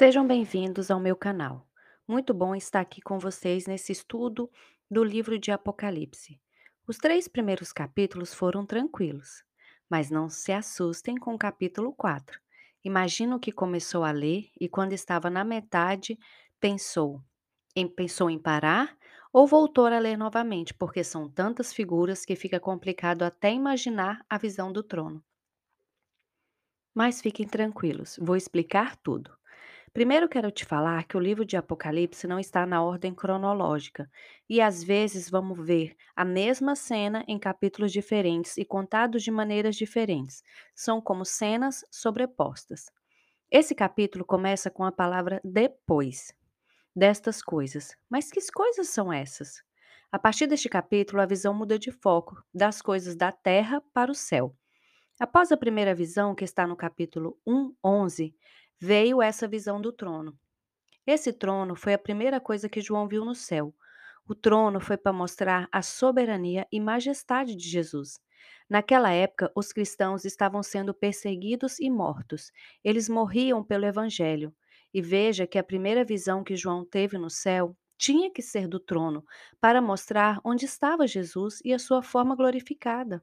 Sejam bem-vindos ao meu canal. Muito bom estar aqui com vocês nesse estudo do livro de Apocalipse. Os três primeiros capítulos foram tranquilos, mas não se assustem com o capítulo 4. Imagino que começou a ler e, quando estava na metade, pensou em, pensou em parar ou voltou a ler novamente, porque são tantas figuras que fica complicado até imaginar a visão do trono. Mas fiquem tranquilos, vou explicar tudo. Primeiro quero te falar que o livro de Apocalipse não está na ordem cronológica, e às vezes vamos ver a mesma cena em capítulos diferentes e contados de maneiras diferentes. São como cenas sobrepostas. Esse capítulo começa com a palavra depois destas coisas. Mas que coisas são essas? A partir deste capítulo, a visão muda de foco, das coisas da terra para o céu. Após a primeira visão, que está no capítulo 1, 11, veio essa visão do trono. Esse trono foi a primeira coisa que João viu no céu. O trono foi para mostrar a soberania e majestade de Jesus. Naquela época, os cristãos estavam sendo perseguidos e mortos. Eles morriam pelo evangelho. E veja que a primeira visão que João teve no céu tinha que ser do trono, para mostrar onde estava Jesus e a sua forma glorificada.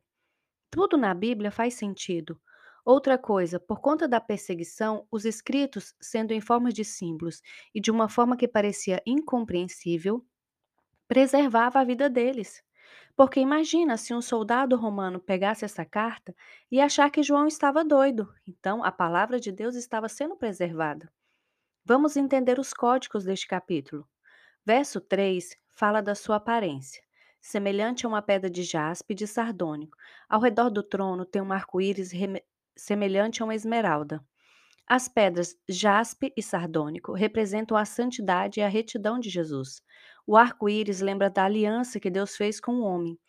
Tudo na Bíblia faz sentido. Outra coisa, por conta da perseguição, os escritos, sendo em forma de símbolos e de uma forma que parecia incompreensível, preservava a vida deles. Porque imagina se um soldado romano pegasse essa carta e achar que João estava doido. Então, a palavra de Deus estava sendo preservada. Vamos entender os códigos deste capítulo. Verso 3 fala da sua aparência semelhante a uma pedra de jaspe de sardônico. Ao redor do trono tem um arco-íris semelhante a uma esmeralda. As pedras jaspe e sardônico representam a santidade e a retidão de Jesus. O arco-íris lembra da aliança que Deus fez com o homem.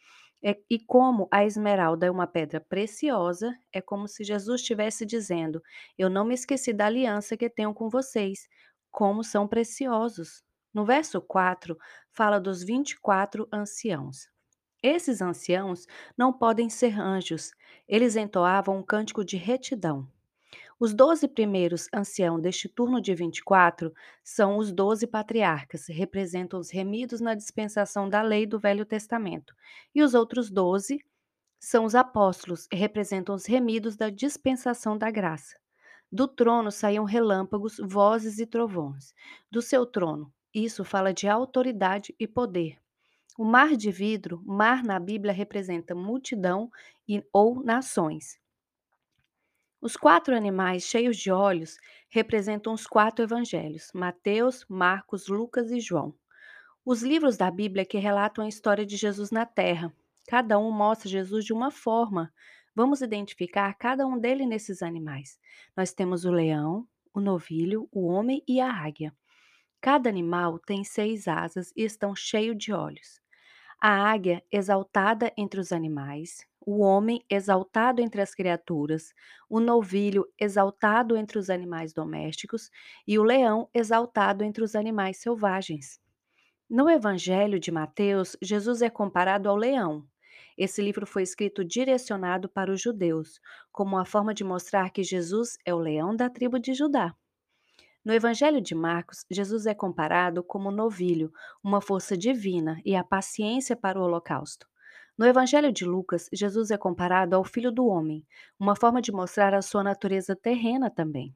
É, e como a esmeralda é uma pedra preciosa, é como se Jesus estivesse dizendo: Eu não me esqueci da aliança que tenho com vocês, como são preciosos. No verso 4, fala dos 24 anciãos. Esses anciãos não podem ser anjos, eles entoavam um cântico de retidão. Os doze primeiros anciãos deste turno de 24 são os doze patriarcas, representam os remidos na dispensação da lei do Velho Testamento. E os outros doze são os apóstolos, representam os remidos da dispensação da graça. Do trono saíam relâmpagos, vozes e trovões. Do seu trono isso fala de autoridade e poder. O mar de vidro, mar na Bíblia representa multidão e, ou nações. Os quatro animais cheios de olhos representam os quatro evangelhos: Mateus, Marcos, Lucas e João. Os livros da Bíblia que relatam a história de Jesus na terra. Cada um mostra Jesus de uma forma. Vamos identificar cada um dele nesses animais. Nós temos o leão, o novilho, o homem e a águia. Cada animal tem seis asas e estão cheios de olhos. A águia, exaltada entre os animais, o homem, exaltado entre as criaturas, o novilho, exaltado entre os animais domésticos, e o leão, exaltado entre os animais selvagens. No Evangelho de Mateus, Jesus é comparado ao leão. Esse livro foi escrito direcionado para os judeus, como uma forma de mostrar que Jesus é o leão da tribo de Judá. No Evangelho de Marcos, Jesus é comparado como novilho, uma força divina e a paciência para o holocausto. No Evangelho de Lucas, Jesus é comparado ao Filho do Homem, uma forma de mostrar a sua natureza terrena também.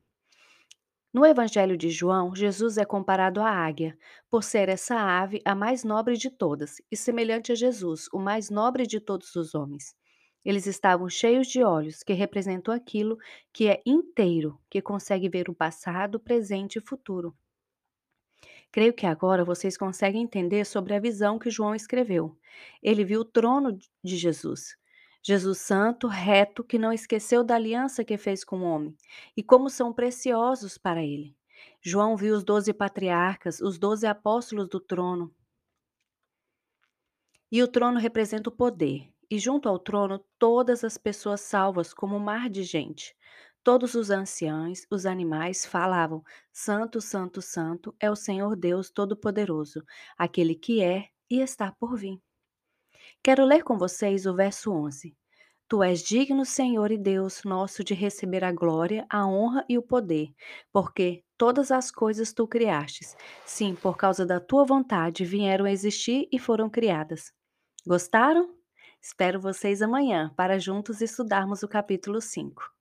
No Evangelho de João, Jesus é comparado à águia, por ser essa ave a mais nobre de todas e semelhante a Jesus, o mais nobre de todos os homens. Eles estavam cheios de olhos, que representam aquilo que é inteiro, que consegue ver o passado, presente e futuro. Creio que agora vocês conseguem entender sobre a visão que João escreveu. Ele viu o trono de Jesus. Jesus santo, reto, que não esqueceu da aliança que fez com o homem, e como são preciosos para ele. João viu os doze patriarcas, os doze apóstolos do trono. E o trono representa o poder, e junto ao trono todas as pessoas salvas, como um mar de gente. Todos os anciãos, os animais, falavam: Santo, Santo, Santo é o Senhor Deus Todo-Poderoso, aquele que é e está por vir. Quero ler com vocês o verso 11. Tu és digno, Senhor e Deus nosso, de receber a glória, a honra e o poder, porque todas as coisas tu criastes. Sim, por causa da tua vontade vieram a existir e foram criadas. Gostaram? Espero vocês amanhã para juntos estudarmos o capítulo 5.